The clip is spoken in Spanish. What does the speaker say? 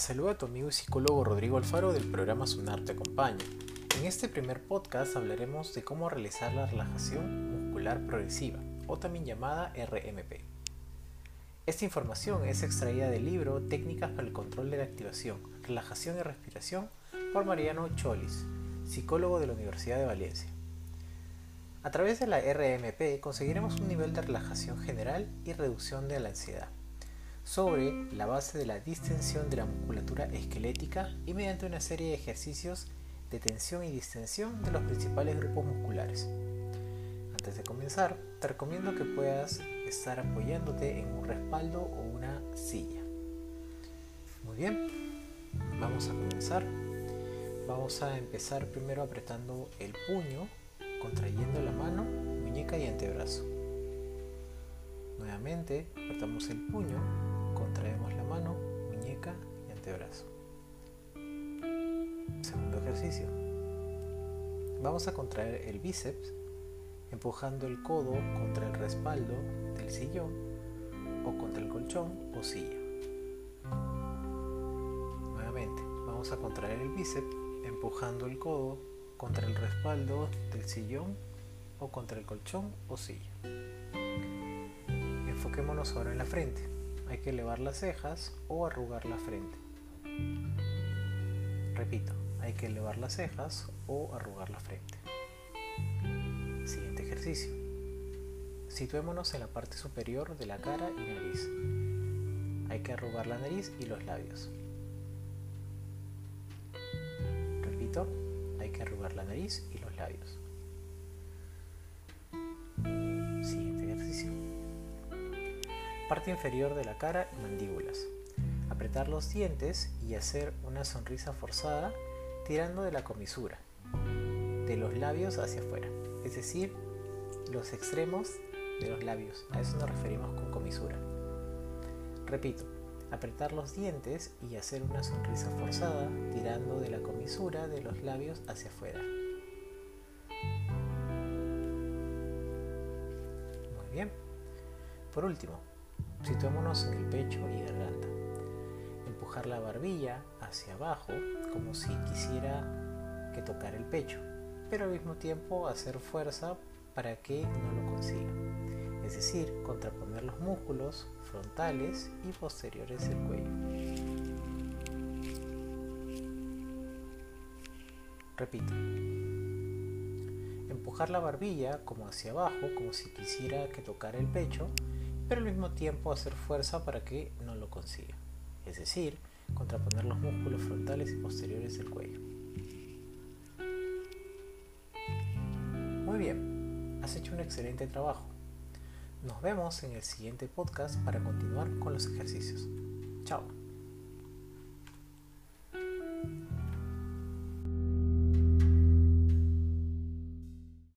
saluda tu amigo y psicólogo Rodrigo Alfaro del programa Sunar Te Acompaña. En este primer podcast hablaremos de cómo realizar la relajación muscular progresiva, o también llamada RMP. Esta información es extraída del libro Técnicas para el control de la activación, relajación y respiración por Mariano Cholis, psicólogo de la Universidad de Valencia. A través de la RMP conseguiremos un nivel de relajación general y reducción de la ansiedad sobre la base de la distensión de la musculatura esquelética y mediante una serie de ejercicios de tensión y distensión de los principales grupos musculares. Antes de comenzar, te recomiendo que puedas estar apoyándote en un respaldo o una silla. Muy bien, vamos a comenzar. Vamos a empezar primero apretando el puño, contrayendo la mano, muñeca y antebrazo. Nuevamente, apretamos el puño, contraemos la mano, muñeca y antebrazo. Segundo ejercicio. Vamos a contraer el bíceps empujando el codo contra el respaldo del sillón o contra el colchón o silla. Nuevamente, vamos a contraer el bíceps empujando el codo contra el respaldo del sillón o contra el colchón o silla. Enfoquémonos ahora en la frente. Hay que elevar las cejas o arrugar la frente. Repito, hay que elevar las cejas o arrugar la frente. Siguiente ejercicio. Situémonos en la parte superior de la cara y nariz. Hay que arrugar la nariz y los labios. Repito, hay que arrugar la nariz y los labios. Parte inferior de la cara y mandíbulas. Apretar los dientes y hacer una sonrisa forzada tirando de la comisura, de los labios hacia afuera, es decir, los extremos de los labios. A eso nos referimos con comisura. Repito, apretar los dientes y hacer una sonrisa forzada tirando de la comisura de los labios hacia afuera. Muy bien. Por último, situémonos en el pecho y garganta. Empujar la barbilla hacia abajo como si quisiera que tocara el pecho, pero al mismo tiempo hacer fuerza para que no lo consiga. Es decir, contraponer los músculos frontales y posteriores del cuello. Repito. Empujar la barbilla como hacia abajo, como si quisiera que tocara el pecho, pero al mismo tiempo hacer fuerza para que no lo consiga. Es decir, contraponer los músculos frontales y posteriores del cuello. Muy bien, has hecho un excelente trabajo. Nos vemos en el siguiente podcast para continuar con los ejercicios. Chao.